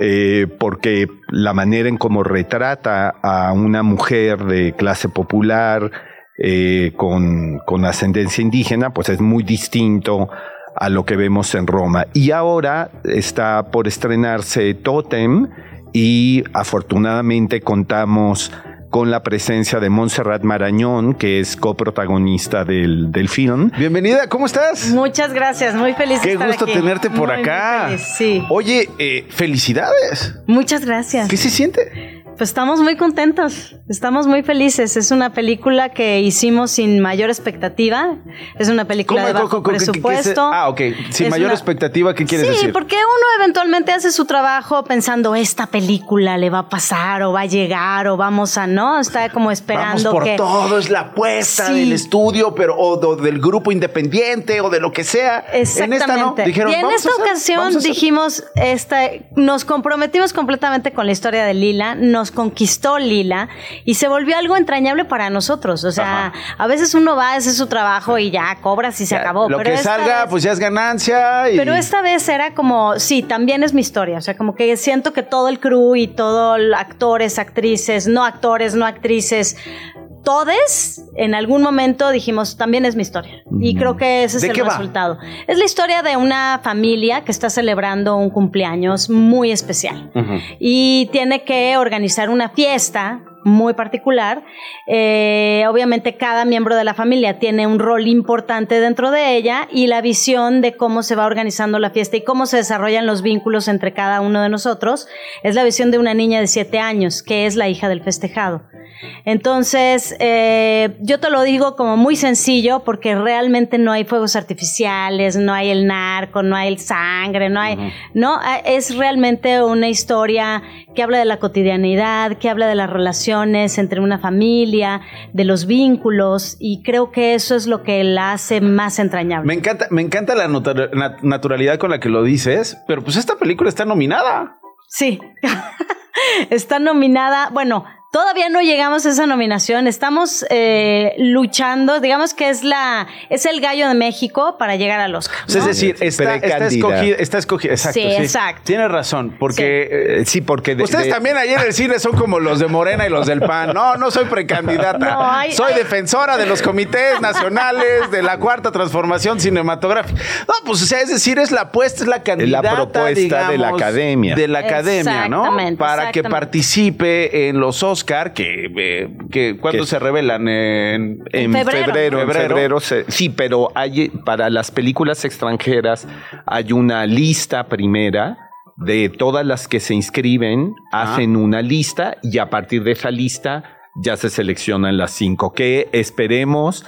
Eh, porque la manera en cómo retrata a una mujer de clase popular eh, con, con ascendencia indígena, pues es muy distinto a lo que vemos en Roma. Y ahora está por estrenarse Totem y afortunadamente contamos con la presencia de Montserrat Marañón, que es coprotagonista del, del film. Bienvenida, ¿cómo estás? Muchas gracias, muy feliz de Qué estar gusto aquí. tenerte por Muy, muy acá. feliz, sí. Oye, eh, felicidades. Muchas gracias. ¿Qué se siente? Pues estamos muy contentos, estamos muy felices. Es una película que hicimos sin mayor expectativa. Es una película de bajo ¿Cómo- cómo- qué- qué- qué se- presupuesto. ah, ok. Sin Es mayor una- expectativa, ¿qué quieres sí, decir? porque uno eventualmente hace su trabajo pensando esta película le va a pasar o va a llegar o vamos a no, está como Vamos esperando por que todo, es la apuesta Sí. del estudio, pero o, del grupo independiente o de lo que sea. En esta no, Exactamente. dijeron, y en "Vamos a esta hacer- ocasión vamos a hacer". dijimos, esta, nos comprometimos completamente con la historia de Lila, nos conquistó Lila y se volvió algo entrañable para nosotros. O sea, a veces uno va, hace su trabajo y ya cobras y se acabó. Lo pero que salga, vez- pues ya es ganancia. Y... pero esta vez era como, sí, también es mi historia. O sea, como que siento que todo el crew y todo el actores, actrices, no actores, no actrices, todes, en algún momento dijimos, también es mi historia. Y creo que ese es ¿De el va? resultado. Es la historia de una familia que está celebrando un cumpleaños muy especial y tiene que organizar una fiesta muy particular. Eh, obviamente cada miembro de la familia tiene un rol importante dentro de ella y la visión de cómo se va organizando la fiesta y cómo se desarrollan los vínculos entre cada uno de nosotros es la visión de una niña de siete años, que es la hija del festejado. Entonces, eh, yo te lo digo como muy sencillo porque realmente no hay fuegos artificiales, no hay el narco, no hay el sangre, no hay, no, ah, es realmente una historia que habla de la cotidianidad, que habla de las relaciones entre una familia, de los vínculos y creo que eso es lo que la hace más entrañable. Me encanta, me encanta la naturalidad con la que lo dices, pero pues esta película está nominada. Sí. está nominada, bueno, Todavía no llegamos a esa nominación. Estamos eh, luchando, digamos que es la es el gallo de México para llegar al Oscar. Es decir, está, escogida, está escogida. Exacto. Sí, exacto. Tienes razón, porque sí, eh, porque ustedes también ayer en el cine son como los de Morena y los del PAN. No, no soy precandidata. soy defensora de los comités nacionales de la cuarta transformación cinematográfica. No, pues o sea, es decir, es la apuesta, es la candidata, la propuesta de la academia, de la academia, ¿no? Para que participe en los Oscars Oscar, que, eh, que cuando se revelan en, febrero. En febrero, sí, pero hay para las películas extranjeras hay una lista primera de todas las que se inscriben, hacen una lista y a partir de esa lista ya se seleccionan las cinco, que esperemos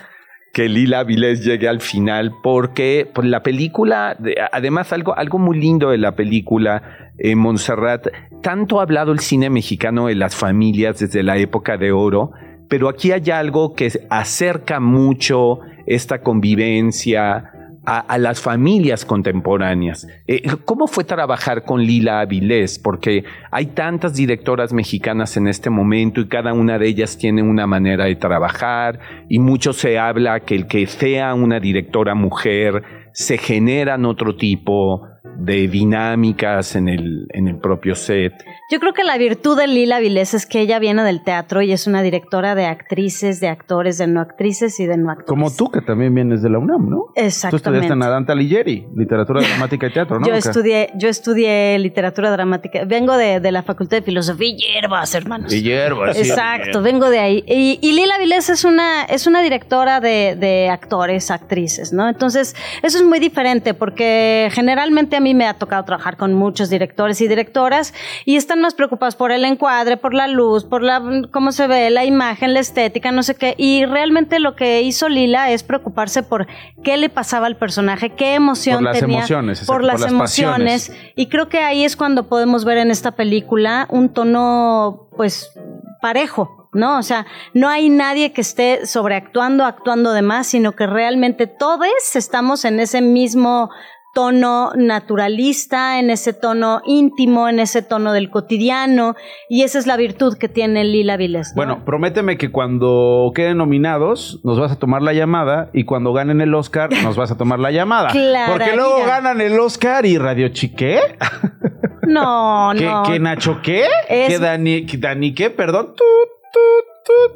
que Lila Vilés llegue al final, porque pues, la película, además algo, algo muy lindo de la película, en eh, Montserrat, tanto ha hablado el cine mexicano de las familias desde la época de oro, pero aquí hay algo que acerca mucho esta convivencia, a, las familias contemporáneas. Eh, ¿Cómo fue trabajar con Lila Avilés? Porque hay tantas directoras mexicanas en este momento y cada una de ellas tiene una manera de trabajar y mucho se habla que el que sea una directora mujer se generan otro tipo de dinámicas en el, en el propio set. Yo creo que la virtud de Lila Vilés es que ella viene del teatro y es una directora de actrices, de actores, de no actrices y de no actores. Como tú, que también vienes de la UNAM, ¿no? Exactamente. Tú estudiaste en Adanta Ligieri, literatura dramática y teatro, ¿no? Yo estudié, yo estudié literatura dramática. Vengo de, la Facultad de Filosofía y hierbas, hermanos. Y hierbas. Exacto, vengo de ahí. Y, Lila Vilés es una, es una directora de, de actores, actrices, ¿no? Entonces, eso es muy diferente porque generalmente a mí me ha tocado trabajar con muchos directores y directoras y están más preocupados por el encuadre, por la luz, por la cómo se ve la imagen, la estética, no sé qué. Y realmente lo que hizo Lila es preocuparse por qué le pasaba al personaje, qué emoción por las tenía, emociones, por, las, emociones. Y creo que ahí es cuando podemos ver en esta película un tono, pues, parejo, ¿no? O sea, no hay nadie que esté sobreactuando, actuando de más, sino que realmente todos estamos en ese mismo tono naturalista, en ese tono íntimo, en ese tono del cotidiano, y esa es la virtud que tiene Lila Viles. Bueno, prométeme que cuando queden nominados nos vas a tomar la llamada y cuando ganen el Oscar nos vas a tomar la llamada. Porque luego ganan el Oscar y Radio Chiqué. No, no. ¿Qué Nacho qué? ¿Qué Dani, Dani qué? Perdón.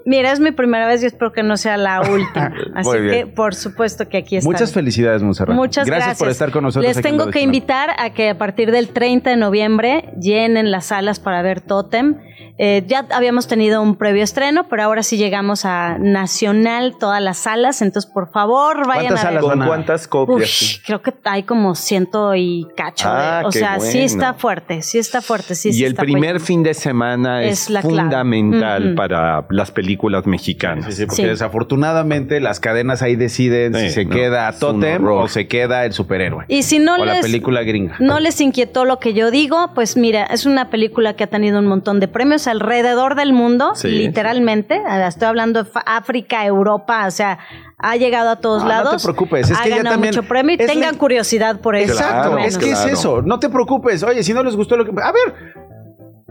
Mira, es mi primera vez y espero que no sea la última. Así que, por supuesto que aquí está. Muchas felicidades, Monserrat. Muchas gracias. Gracias por estar con nosotros. Les tengo que invitar a que a partir del 30 de noviembre llenen las salas para ver Totem. Eh, ya habíamos tenido un previo estreno, pero ahora sí llegamos a nacional, todas las salas. Entonces, por favor, vayan a ver. ¿Con cuántas copias? creo que hay como ciento y cacho. Ah, o sea, sí está fuerte, sí está fuerte. Sí, y el primer fin de semana es, fundamental para las películas mexicanas. Sí, porque desafortunadamente las cadenas ahí deciden si se queda Totem o se queda el superhéroe. Y si no o les, la película gringa. No les inquietó lo que yo digo, pues mira, es una película que ha tenido un montón de premios alrededor del mundo, literalmente. Estoy hablando de África, Europa, o sea, ha llegado a todos lados. No te preocupes, es ha que también. mucho premio y tengan curiosidad por eso. Exacto, es que es eso. No te preocupes. Oye, si no les gustó lo que. A ver,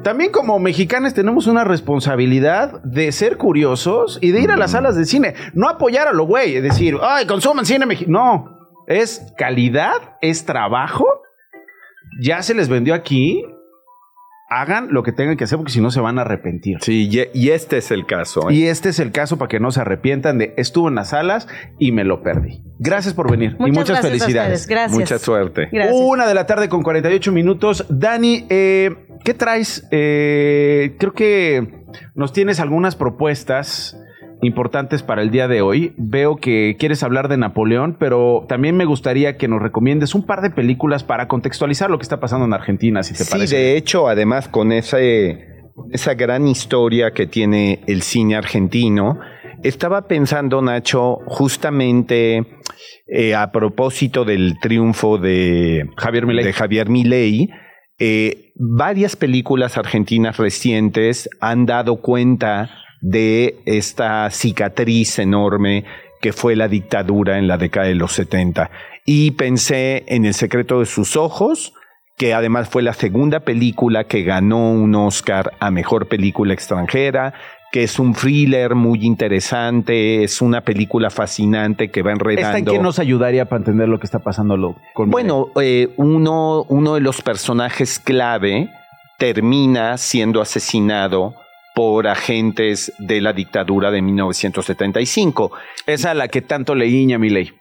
también como mexicanos tenemos una responsabilidad de ser curiosos y de ir a las salas de cine. No apoyar a lo güey, es decir, ay, consuman cine mexicano. No, es calidad, es trabajo. Ya se les vendió aquí hagan lo que tengan que hacer porque si no se van a arrepentir. Sí, y, este es el caso. ¿eh? Y este es el caso para que no se arrepientan de estuve en las salas y me lo perdí. Gracias por venir y muchas felicidades. Gracias. Mucha suerte. Una de la tarde con 48 minutos. Dani, eh, ¿qué traes? Eh, creo que nos tienes algunas propuestas importantes para el día de hoy. Veo que quieres hablar de Napoleón, pero también me gustaría que nos recomiendes un par de películas para contextualizar lo que está pasando en Argentina, si te parece. Sí, de hecho, además con ese, esa gran historia que tiene el cine argentino, estaba pensando, Nacho, justamente eh, a propósito del triunfo de Javier Milei, de Javier Milei eh, varias películas argentinas recientes han dado cuenta de esta cicatriz enorme que fue la dictadura en la década de los 70. Y pensé en El secreto de sus ojos, que además fue la segunda película que ganó un Oscar a Mejor Película Extranjera, que es un thriller muy interesante, es una película fascinante que va enredando. ¿Esta en qué nos ayudaría para entender lo que está pasando con Bueno, eh, uno, uno de los personajes clave termina siendo asesinado por agentes de la dictadura de 1975. Esa a la que tanto le guiña mi ley.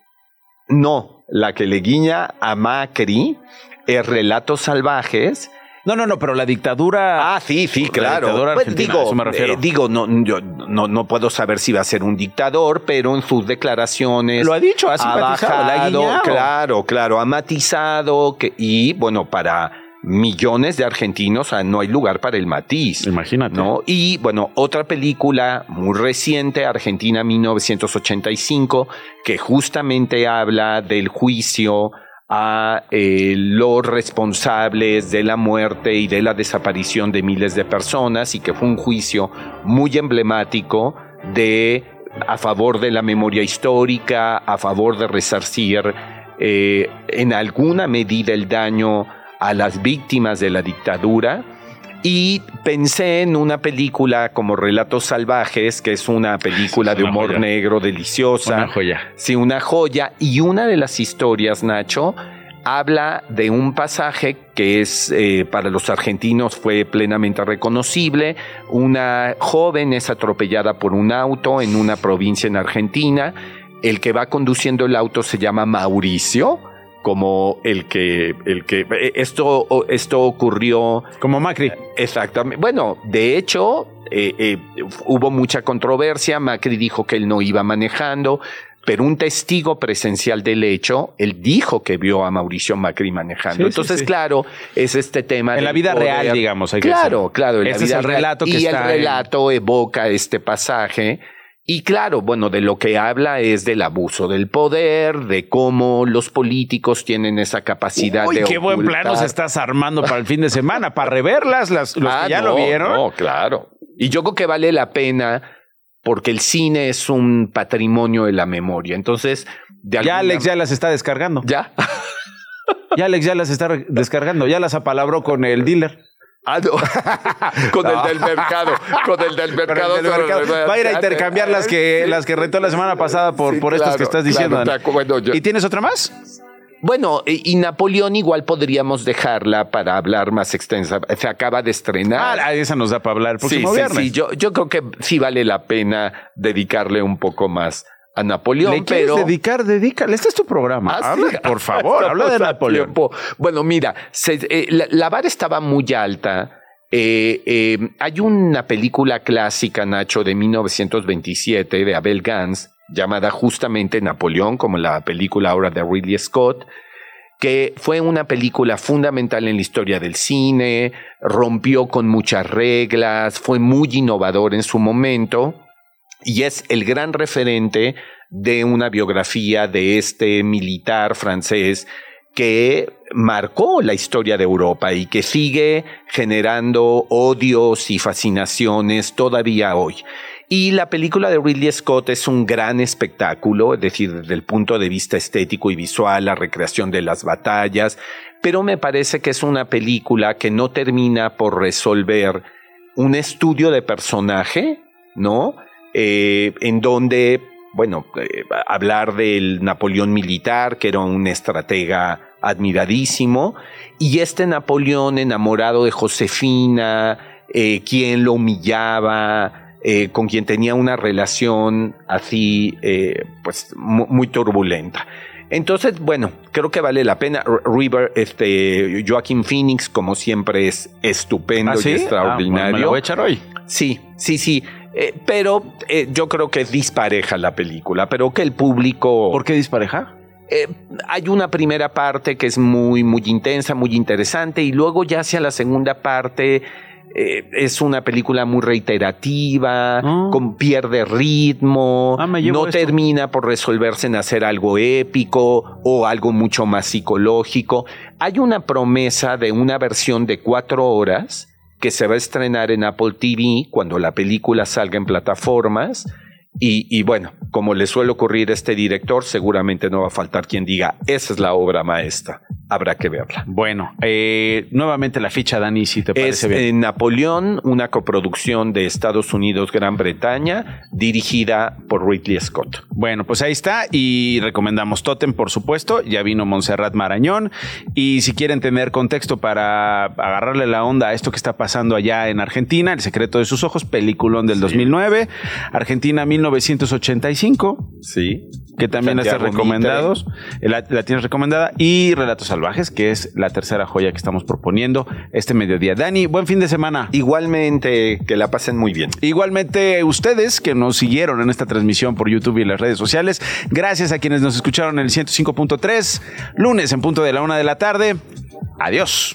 No, la que le guiña a Macri es Relatos Salvajes. No, no, no, pero la dictadura. Ah, sí, sí, claro. Pues digo, eh, digo, no, yo no, no puedo saber si va a ser un dictador, pero en sus declaraciones. Lo ha dicho, ha simpatizado, ha Claro, claro, ha matizado que, y bueno, para millones de argentinos, no hay lugar para el matiz. Imagínate. ¿no? Y bueno, otra película muy reciente, Argentina 1985, que justamente habla del juicio a eh, los responsables de la muerte y de la desaparición de miles de personas y que fue un juicio muy emblemático de a favor de la memoria histórica, a favor de resarcir eh, en alguna medida el daño a las víctimas de la dictadura y pensé en una película como Relatos Salvajes, que es una película de humor negro deliciosa. Una joya. Sí, una joya. Y una de las historias, Nacho, habla de un pasaje que es eh, para los argentinos fue plenamente reconocible. Una joven es atropellada por un auto en una provincia en Argentina. El que va conduciendo el auto se llama Mauricio como el que, el que eh, esto, esto ocurrió. Como Macri. Exactamente. Bueno, de hecho, eh, eh, hubo mucha controversia. Macri dijo que él no iba manejando, pero un testigo presencial del hecho, él dijo que vio a Mauricio Macri manejando. Entonces, claro, es este tema. En la vida real, digamos. Hay claro, claro. En la vida es el relato que y el relato evoca este pasaje y claro, bueno, de lo que habla es del abuso del poder, de cómo los políticos tienen esa capacidad Uy, de. qué buen plano se estás armando para el fin de semana, para reverlas, las, los que ya ah, lo vieron. No, claro. Y yo creo que vale la pena porque el cine es un patrimonio de la memoria. Entonces, de Ya Alex ya las está descargando. ¿Ya? ya Alex ya las está descargando, ya las apalabró con el dealer. Ah, no. con el del mercado. Con el del mercado. Va a ir a intercambiar las que, las que rentó la semana pasada por, por estas que estás diciendo. ¿Y tienes otra más? Bueno, y, Napoleón igual podríamos dejarla para hablar más extensa. Se acaba de estrenar. Ah, esa nos da para hablar el sí, Sí, yo, yo creo que sí vale la pena dedicarle un poco más a Napoleón. ¿Le pero dedicar? Dedícale. Este es tu programa. Ah, por favor, habla de Napoleón. Bueno, mira, eh, la, vara estaba muy alta. Eh, eh, hay una película clásica, Nacho, de 1927 de Abel Gans, llamada justamente Napoleón, como la película ahora de Ridley Scott, que fue una película fundamental en la historia del cine, rompió con muchas reglas, fue muy innovador en su momento y es el gran referente de una biografía de este militar francés que marcó la historia de Europa y que sigue generando odios y fascinaciones todavía hoy. Y la película de Ridley Scott es un gran espectáculo, es decir, desde el punto de vista estético y visual, la recreación de las batallas, pero me parece que es una película que no termina por resolver un estudio de personaje, ¿no? Eh, en donde, bueno, eh, hablar del Napoleón militar, que era un estratega admiradísimo, y este Napoleón enamorado de Josefina, eh, quien lo humillaba, con quien tenía una relación así, pues muy turbulenta. Entonces, bueno, creo que vale la pena. River, este, Joaquín Phoenix, como siempre, es estupendo ¿Ah, sí? y extraordinario. Ah, bueno, me la voy a echar hoy. Sí, sí, sí. Eh, pero eh, yo creo que es dispareja la película, pero que el público... ¿Por qué dispareja? Eh, hay una primera parte que es muy, muy intensa, muy interesante, y luego ya hacia la segunda parte eh, es una película muy reiterativa, con pierde ritmo, Ah, no esto. termina por resolverse en hacer algo épico o algo mucho más psicológico. Hay una promesa de una versión de cuatro horas que se va a estrenar en Apple TV cuando la película salga en plataformas. Y, y bueno, como le suele ocurrir a este director, seguramente no va a faltar quien diga, esa es la obra maestra. Habrá que verla. Bueno, eh, nuevamente la ficha, Dani, si te Es parece bien. eh, Napoleón, una coproducción de Estados Unidos, Gran Bretaña, dirigida por Ridley Scott. Bueno, pues ahí está y recomendamos Totem, por supuesto. Ya vino Montserrat Marañón y si quieren tener contexto para agarrarle la onda a esto que está pasando allá en Argentina, El secreto de sus ojos, peliculón del 2009, Argentina 1985. Sí. Que también Santiago recomendados, la, la tienes recomendada y Relatos Salvajes, que es la tercera joya que estamos proponiendo este mediodía. Dani, buen fin de semana. Igualmente, que la pasen muy bien. Igualmente ustedes que nos siguieron en esta transmisión por YouTube y las redes sociales. Gracias a quienes nos escucharon en el 105.3, lunes en punto de la una de la tarde. Adiós.